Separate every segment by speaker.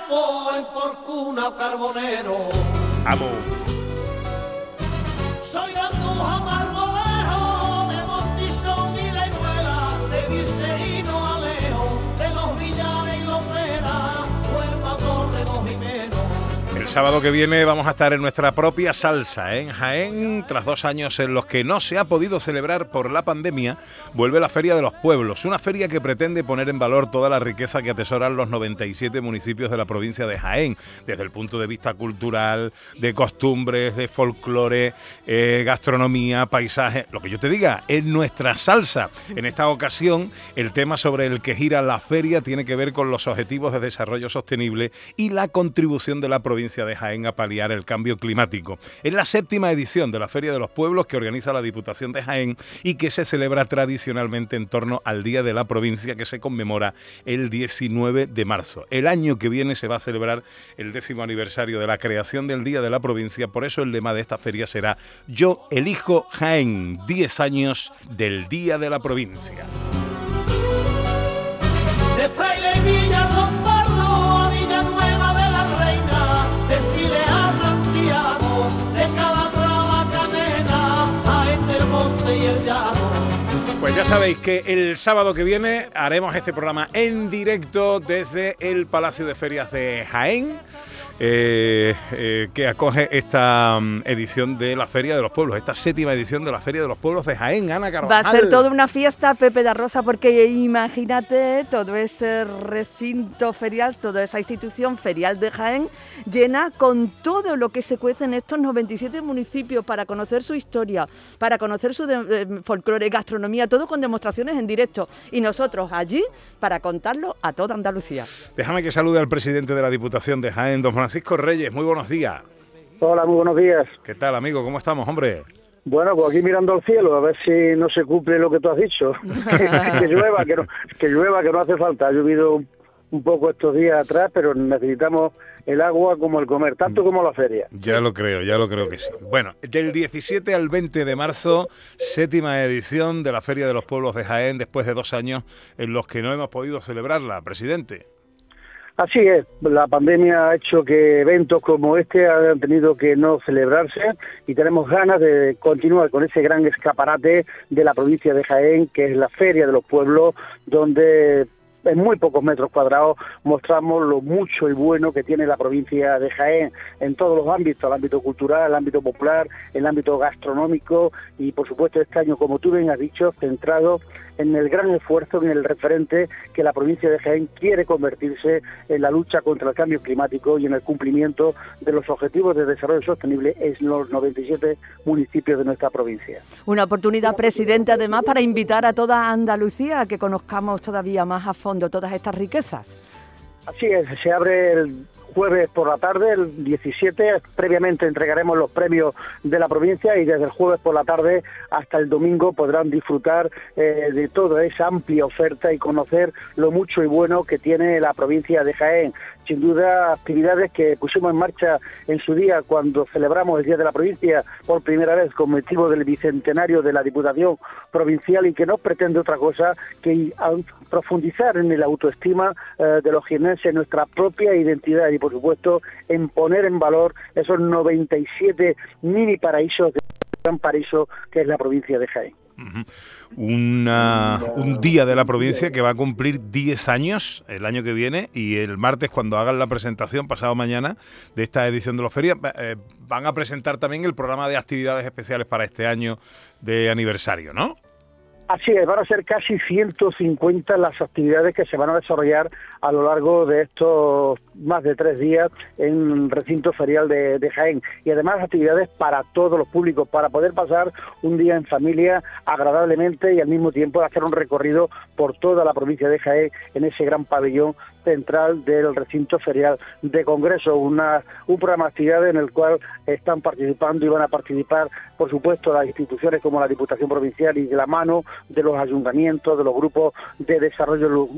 Speaker 1: campo, en porcuna o carbonero.
Speaker 2: Amo.
Speaker 1: Soy de Andújar,
Speaker 2: sábado que viene vamos a estar en nuestra propia salsa ¿eh? en Jaén. Tras dos años en los que no se ha podido celebrar por la pandemia, vuelve la Feria de los Pueblos. Una feria que pretende poner en valor toda la riqueza que atesoran los 97 municipios de la provincia de Jaén, desde el punto de vista cultural, de costumbres, de folclore, eh, gastronomía, paisaje. Lo que yo te diga, es nuestra salsa. En esta ocasión, el tema sobre el que gira la feria tiene que ver con los objetivos de desarrollo sostenible y la contribución de la provincia de Jaén a paliar el cambio climático. Es la séptima edición de la Feria de los Pueblos que organiza la Diputación de Jaén y que se celebra tradicionalmente en torno al Día de la Provincia que se conmemora el 19 de marzo. El año que viene se va a celebrar el décimo aniversario de la creación del Día de la Provincia, por eso el lema de esta feria será Yo elijo Jaén, 10 años del Día de la Provincia. Pues ya sabéis que el sábado que viene haremos este programa en directo desde el Palacio de Ferias de Jaén. Eh, eh, que acoge esta mm, edición de la Feria de los Pueblos, esta séptima edición de la Feria de los Pueblos de Jaén, Ana
Speaker 3: Va
Speaker 2: Carvajal.
Speaker 3: a ser toda una fiesta, Pepe da Rosa, porque imagínate todo ese recinto ferial, toda esa institución ferial de Jaén, llena con todo lo que se cuece en estos 97 municipios para conocer su historia, para conocer su eh, folclore, gastronomía, todo con demostraciones en directo. Y nosotros allí para contarlo a toda Andalucía.
Speaker 2: Déjame que salude al presidente de la Diputación de Jaén, don Francisco Reyes. Muy buenos días.
Speaker 4: Hola, muy buenos días.
Speaker 2: ¿Qué tal, amigo? ¿Cómo estamos, hombre?
Speaker 4: Bueno, pues aquí mirando al cielo, a ver si no se cumple lo que tú has dicho. que llueva, que no, que llueva, que no hace falta. Ha llovido un- un poco estos días atrás, pero necesitamos el agua como el comer, tanto como la feria.
Speaker 2: Ya lo creo, ya lo creo que sí. Bueno, del 17 al 20 de marzo, séptima edición de la Feria de los Pueblos de Jaén, después de dos años en los que no hemos podido celebrarla, presidente.
Speaker 4: Así es, la pandemia ha hecho que eventos como este hayan tenido que no celebrarse y tenemos ganas de continuar con ese gran escaparate de la provincia de Jaén, que es la Feria de los Pueblos, donde en muy pocos metros cuadrados mostramos lo mucho y bueno que tiene la provincia de Jaén en todos los ámbitos, el ámbito cultural, el ámbito popular, el ámbito gastronómico y por supuesto este año, como tú bien has dicho, centrado en el gran esfuerzo, en el referente que la provincia de Jaén quiere convertirse en la lucha contra el cambio climático y en el cumplimiento de los objetivos de desarrollo sostenible en los 97 municipios de nuestra provincia.
Speaker 3: Una oportunidad, presidente, además, para invitar a toda Andalucía a que conozcamos todavía más a fondo todas estas riquezas.
Speaker 4: Así es, se abre el jueves por la tarde, el 17. Previamente entregaremos los premios de la provincia y desde el jueves por la tarde hasta el domingo podrán disfrutar eh, de toda esa amplia oferta y conocer lo mucho y bueno que tiene la provincia de Jaén. Sin duda, actividades que pusimos en marcha en su día cuando celebramos el Día de la Provincia por primera vez con motivo del bicentenario de la Diputación Provincial y que no pretende otra cosa que profundizar en la autoestima eh, de los jienenses, nuestra propia identidad y, por supuesto, en poner en valor esos 97 mini paraísos de gran paraíso que es la provincia de Jaén.
Speaker 2: Una- un día de la provincia que va a cumplir 10 años el año que viene y el martes cuando hagan la presentación, pasado mañana, de esta edición de los ferias, va- eh, van a presentar también el programa de actividades especiales para este año de aniversario, ¿no?
Speaker 4: Así es, van a ser casi 150 las actividades que se van a desarrollar a lo largo de estos más de tres días en el recinto ferial de, de Jaén. Y además actividades para todos los públicos, para poder pasar un día en familia agradablemente y al mismo tiempo hacer un recorrido por toda la provincia de Jaén en ese gran pabellón central del recinto ferial de Congreso, una, un programa de en el cual están participando y van a participar, por supuesto, las instituciones como la Diputación Provincial y de la mano de los ayuntamientos, de los grupos de desarrollo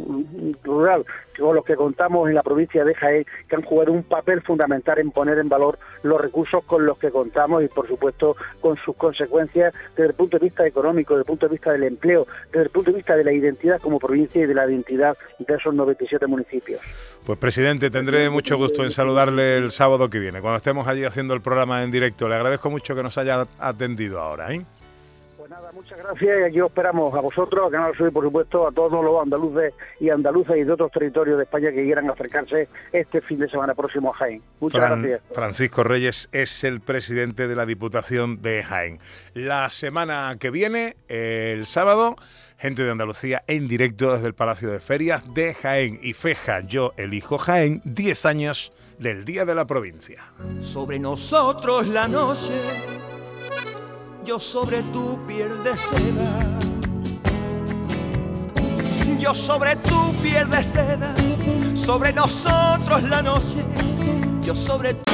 Speaker 4: rural con los que contamos en la provincia de Jaén, que han jugado un papel fundamental en poner en valor los recursos con los que contamos y, por supuesto, con sus consecuencias desde el punto de vista económico, desde el punto de vista del empleo, desde el punto de vista de la identidad como provincia y de la identidad de esos 97 municipios municipios.
Speaker 2: Pues presidente, tendré mucho gusto en saludarle el sábado que viene, cuando estemos allí haciendo el programa en directo. Le agradezco mucho que nos haya atendido ahora. ¿eh?
Speaker 4: Pues nada, muchas gracias y aquí os esperamos a vosotros, a Canal Sur y por supuesto a todos los andaluces y andaluces y de otros territorios de España que quieran acercarse este fin de semana próximo a Jaén. Muchas gracias.
Speaker 2: Francisco Reyes es el presidente de la Diputación de Jaén. La semana que viene, el sábado, gente de Andalucía en directo desde el Palacio de Ferias de Jaén y Feja, yo elijo Jaén, 10 años del Día de la Provincia.
Speaker 5: Sobre nosotros la noche, yo sobre tu piel de seda. Yo sobre tu piel de seda, sobre nosotros la noche, yo sobre tu